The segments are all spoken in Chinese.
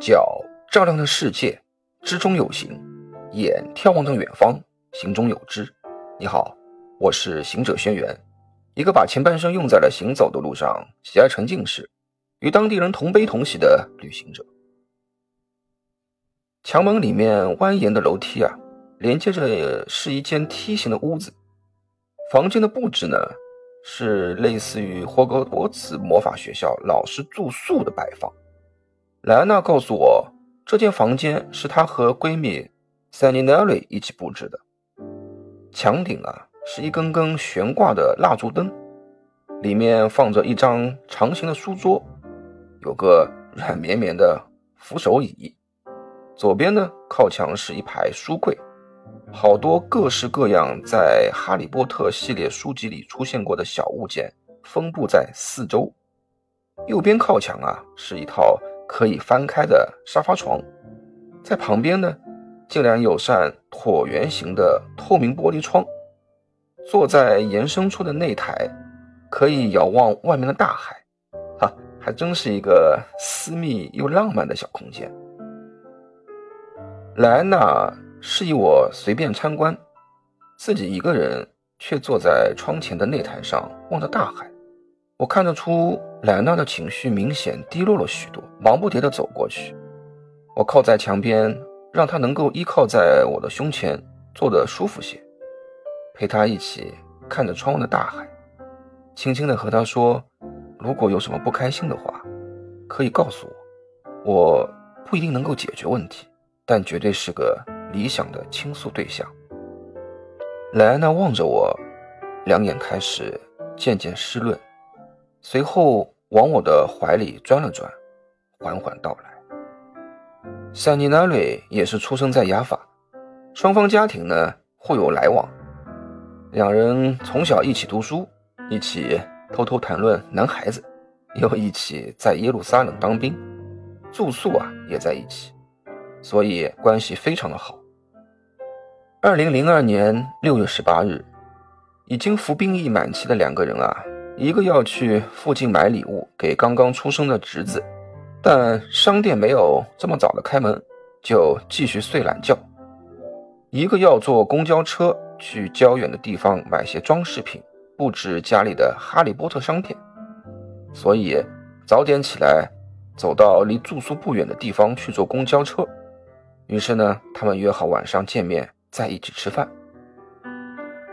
脚照亮了世界，之中有形；眼眺望着远方，行中有知。你好，我是行者轩辕，一个把前半生用在了行走的路上，喜爱沉浸式，与当地人同悲同喜的旅行者。墙门里面蜿蜒的楼梯啊，连接着是一间梯形的屋子。房间的布置呢，是类似于霍格沃茨魔法学校老师住宿的摆放。莱安娜告诉我，这间房间是她和闺蜜 Sunny Nelly 一起布置的。墙顶啊是一根根悬挂的蜡烛灯，里面放着一张长形的书桌，有个软绵绵的扶手椅。左边呢靠墙是一排书柜，好多各式各样在《哈利波特》系列书籍里出现过的小物件分布在四周。右边靠墙啊是一套。可以翻开的沙发床，在旁边呢，竟然有扇椭圆形的透明玻璃窗。坐在延伸出的内台，可以遥望外面的大海。哈，还真是一个私密又浪漫的小空间。莱安娜示意我随便参观，自己一个人却坐在窗前的内台上望着大海。我看得出莱安娜的情绪明显低落了许多，忙不迭地走过去。我靠在墙边，让她能够依靠在我的胸前，坐得舒服些，陪她一起看着窗外的大海，轻轻地和她说：“如果有什么不开心的话，可以告诉我。我不一定能够解决问题，但绝对是个理想的倾诉对象。”莱安娜望着我，两眼开始渐渐湿润。随后往我的怀里钻了钻，缓缓道来。塞尼纳瑞也是出生在雅法，双方家庭呢互有来往，两人从小一起读书，一起偷偷谈论男孩子，又一起在耶路撒冷当兵，住宿啊也在一起，所以关系非常的好。二零零二年六月十八日，已经服兵役满期的两个人啊。一个要去附近买礼物给刚刚出生的侄子，但商店没有这么早的开门，就继续睡懒觉。一个要坐公交车去较远的地方买些装饰品，布置家里的哈利波特商店，所以早点起来，走到离住宿不远的地方去坐公交车。于是呢，他们约好晚上见面，在一起吃饭。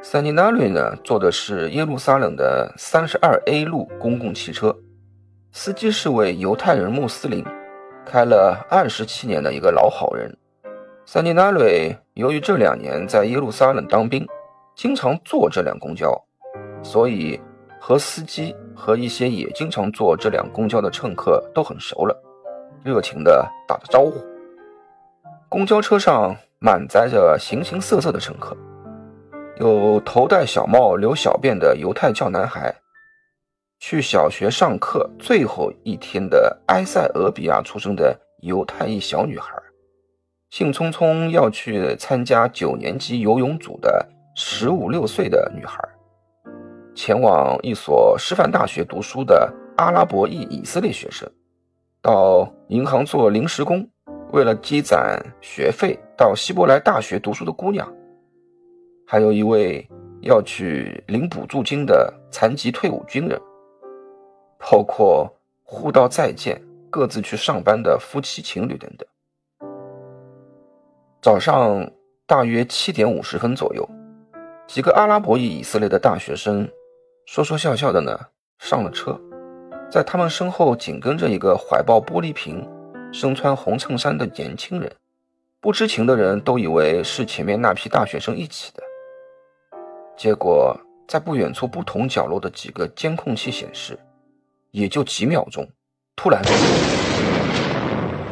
Sani Nari 呢，坐的是耶路撒冷的三十二 A 路公共汽车，司机是位犹太人穆斯林，开了二十七年的一个老好人。Sani Nari 由于这两年在耶路撒冷当兵，经常坐这辆公交，所以和司机和一些也经常坐这辆公交的乘客都很熟了，热情地打着招呼。公交车上满载着形形色色的乘客。有头戴小帽留小辫的犹太教男孩，去小学上课最后一天的埃塞俄比亚出生的犹太裔小女孩，兴冲冲要去参加九年级游泳组的十五六岁的女孩，前往一所师范大学读书的阿拉伯裔以色列学生，到银行做临时工，为了积攒学费到希伯来大学读书的姑娘。还有一位要去领补助金的残疾退伍军人，包括互道再见、各自去上班的夫妻情侣等等。早上大约七点五十分左右，几个阿拉伯裔以色列的大学生说说笑笑的呢上了车，在他们身后紧跟着一个怀抱玻璃瓶、身穿红衬衫的年轻人，不知情的人都以为是前面那批大学生一起的。结果，在不远处不同角落的几个监控器显示，也就几秒钟，突然，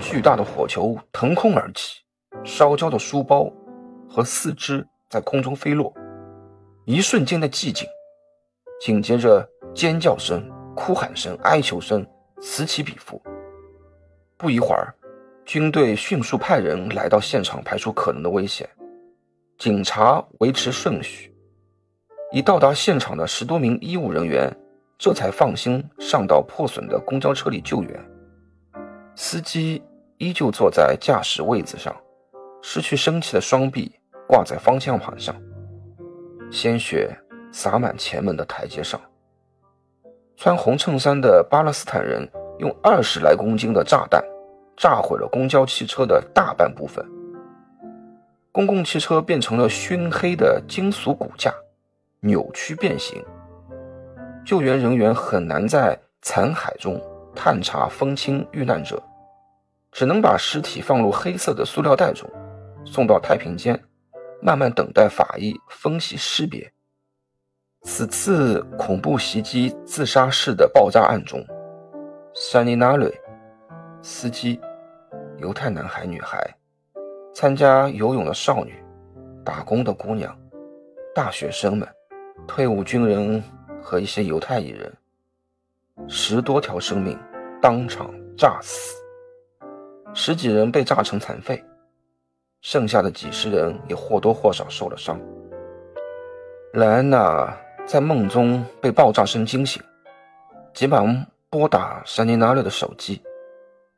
巨大的火球腾空而起，烧焦的书包和四肢在空中飞落，一瞬间的寂静，紧接着尖叫声、哭喊声、哀求声此起彼伏。不一会儿，军队迅速派人来到现场排除可能的危险，警察维持顺序。已到达现场的十多名医务人员，这才放心上到破损的公交车里救援。司机依旧坐在驾驶位子上，失去生气的双臂挂在方向盘上，鲜血洒满前门的台阶上。穿红衬衫的巴勒斯坦人用二十来公斤的炸弹炸毁了公交汽车的大半部分，公共汽车变成了熏黑的金属骨架，扭曲变形。救援人员很难在残骸中探查分清遇难者，只能把尸体放入黑色的塑料袋中，送到太平间，慢慢等待法医分析识别。此次恐怖袭击自杀式的爆炸案中，山尼纳瑞、司机、犹太男孩、女孩、参加游泳的少女、打工的姑娘、大学生们、退伍军人和一些犹太裔人，十多条生命当场炸死，十几人被炸成残废，剩下的几十人也或多或少受了伤。莱安娜。在梦中被爆炸声惊醒，急忙拨打山尼纳略的手机，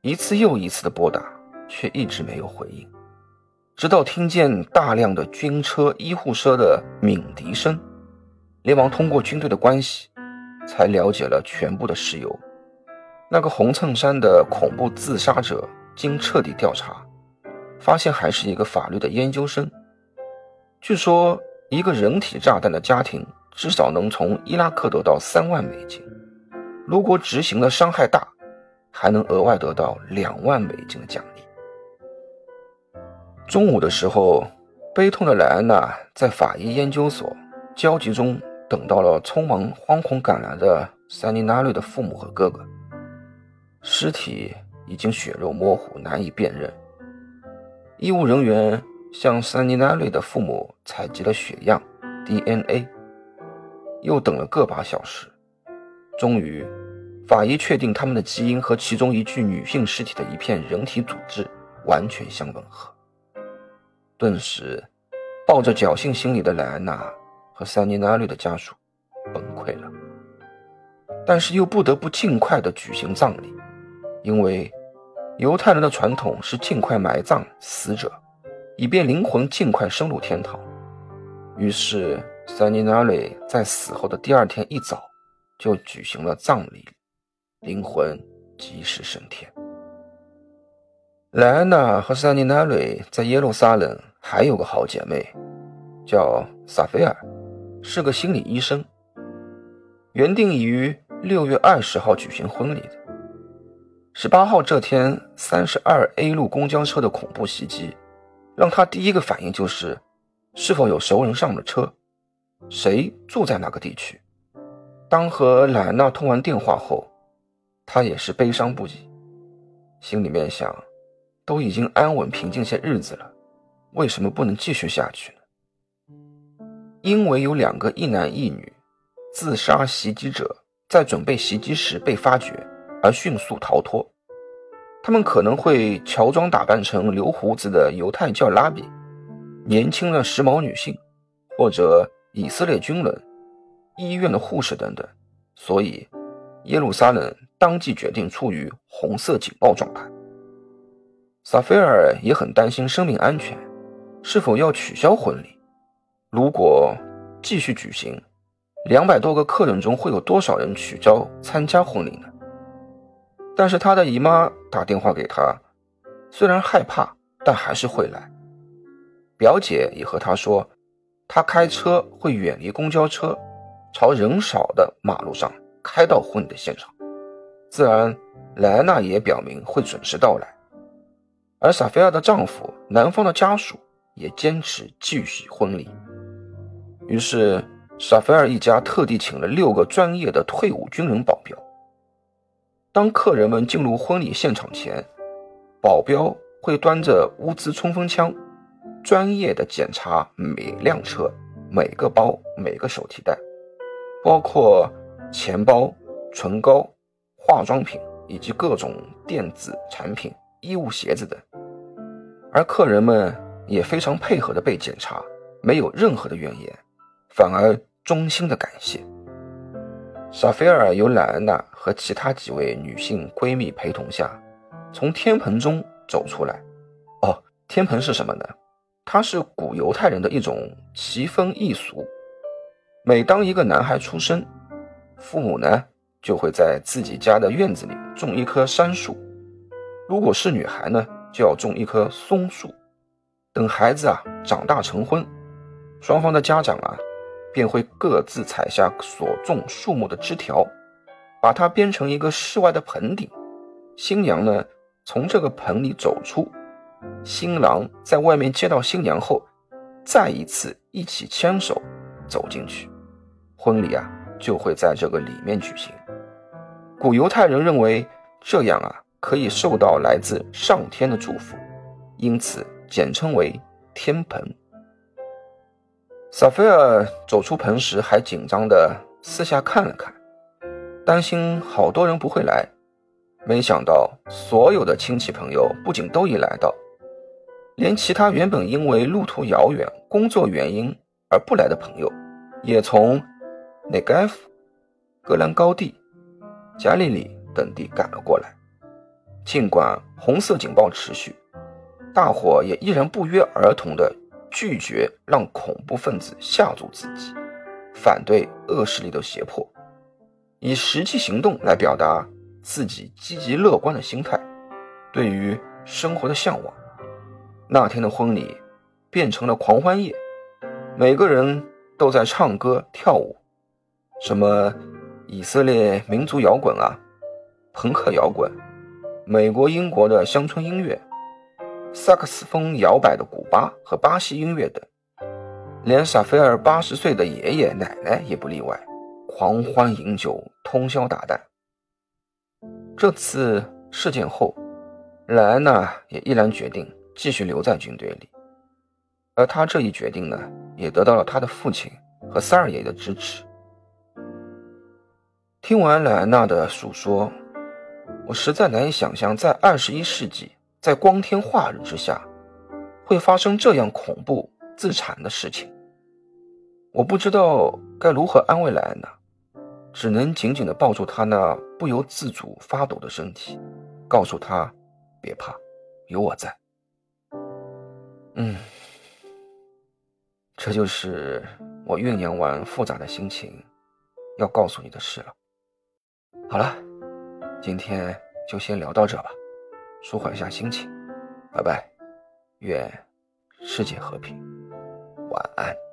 一次又一次的拨打，却一直没有回应。直到听见大量的军车、医护车的鸣笛声，连忙通过军队的关系，才了解了全部的事由。那个红衬衫的恐怖自杀者，经彻底调查，发现还是一个法律的研究生。据说，一个人体炸弹的家庭。至少能从伊拉克得到三万美金，如果执行的伤害大，还能额外得到两万美金的奖励。中午的时候，悲痛的莱安娜在法医研究所焦急中等到了匆忙惶恐赶来的塞尼纳瑞的父母和哥哥。尸体已经血肉模糊，难以辨认。医务人员向塞尼纳瑞的父母采集了血样、DNA。又等了个把小时，终于，法医确定他们的基因和其中一具女性尸体的一片人体组织完全相吻合。顿时，抱着侥幸心理的莱安娜和桑尼纳律的家属崩溃了。但是又不得不尽快的举行葬礼，因为犹太人的传统是尽快埋葬死者，以便灵魂尽快升入天堂。于是。塞尼纳雷在死后的第二天一早就举行了葬礼，灵魂及时升天。莱安娜和塞尼纳瑞在耶路撒冷还有个好姐妹，叫萨菲尔，是个心理医生。原定于六月二十号举行婚礼的，十八号这天三十二 A 路公交车的恐怖袭击，让他第一个反应就是是否有熟人上了车。谁住在哪个地区？当和莱娜通完电话后，他也是悲伤不已，心里面想：都已经安稳平静些日子了，为什么不能继续下去？因为有两个一男一女自杀袭击者在准备袭击时被发觉而迅速逃脱，他们可能会乔装打扮成留胡子的犹太教拉比、年轻的时髦女性，或者。以色列军人、医院的护士等等，所以耶路撒冷当即决定处于红色警报状态。萨菲尔也很担心生命安全，是否要取消婚礼？如果继续举行，两百多个客人中会有多少人取消参加婚礼呢？但是他的姨妈打电话给他，虽然害怕，但还是会来。表姐也和他说。他开车会远离公交车，朝人少的马路上开到婚礼的现场。自然，莱娜也表明会准时到来。而萨菲亚的丈夫、男方的家属也坚持继续婚礼。于是，萨菲尔一家特地请了六个专业的退伍军人保镖。当客人们进入婚礼现场前，保镖会端着乌兹冲锋枪。专业的检查每辆车、每个包、每个手提袋，包括钱包、唇膏、化妆品以及各种电子产品、衣物、鞋子等。而客人们也非常配合的被检查，没有任何的怨言，反而衷心的感谢。萨菲尔由莱安娜和其他几位女性闺蜜陪同下，从天棚中走出来。哦，天棚是什么呢？它是古犹太人的一种奇风异俗。每当一个男孩出生，父母呢就会在自己家的院子里种一棵杉树；如果是女孩呢，就要种一棵松树。等孩子啊长大成婚，双方的家长啊便会各自采下所种树木的枝条，把它编成一个室外的盆顶。新娘呢从这个盆里走出，新郎在外面接到新娘后，再一次一起牵手走进去，婚礼啊就会在这个里面举行。古犹太人认为这样啊可以受到来自上天的祝福，因此。简称为天盆。萨菲尔走出棚时，还紧张地四下看了看，担心好多人不会来。没想到，所有的亲戚朋友不仅都已来到，连其他原本因为路途遥远、工作原因而不来的朋友，也从内盖夫、格兰高地、加利里等地赶了过来。尽管红色警报持续。大伙也依然不约而同地拒绝让恐怖分子吓住自己，反对恶势力的胁迫，以实际行动来表达自己积极乐观的心态，对于生活的向往。那天的婚礼变成了狂欢夜，每个人都在唱歌跳舞，什么以色列民族摇滚啊，朋克摇滚，美国、英国的乡村音乐。萨克斯风摇摆的古巴和巴西音乐等，连萨菲尔八十岁的爷爷奶奶也不例外，狂欢饮酒，通宵达旦。这次事件后，莱安娜也毅然决定继续留在军队里，而他这一决定呢，也得到了他的父亲和三二爷的支持。听完莱安娜的述说，我实在难以想象，在二十一世纪。在光天化日之下，会发生这样恐怖自残的事情。我不知道该如何安慰莱安娜，只能紧紧地抱住她那不由自主发抖的身体，告诉她别怕，有我在。嗯，这就是我酝酿完复杂的心情要告诉你的事了。好了，今天就先聊到这吧。舒缓一下心情，拜拜，愿世界和平，晚安。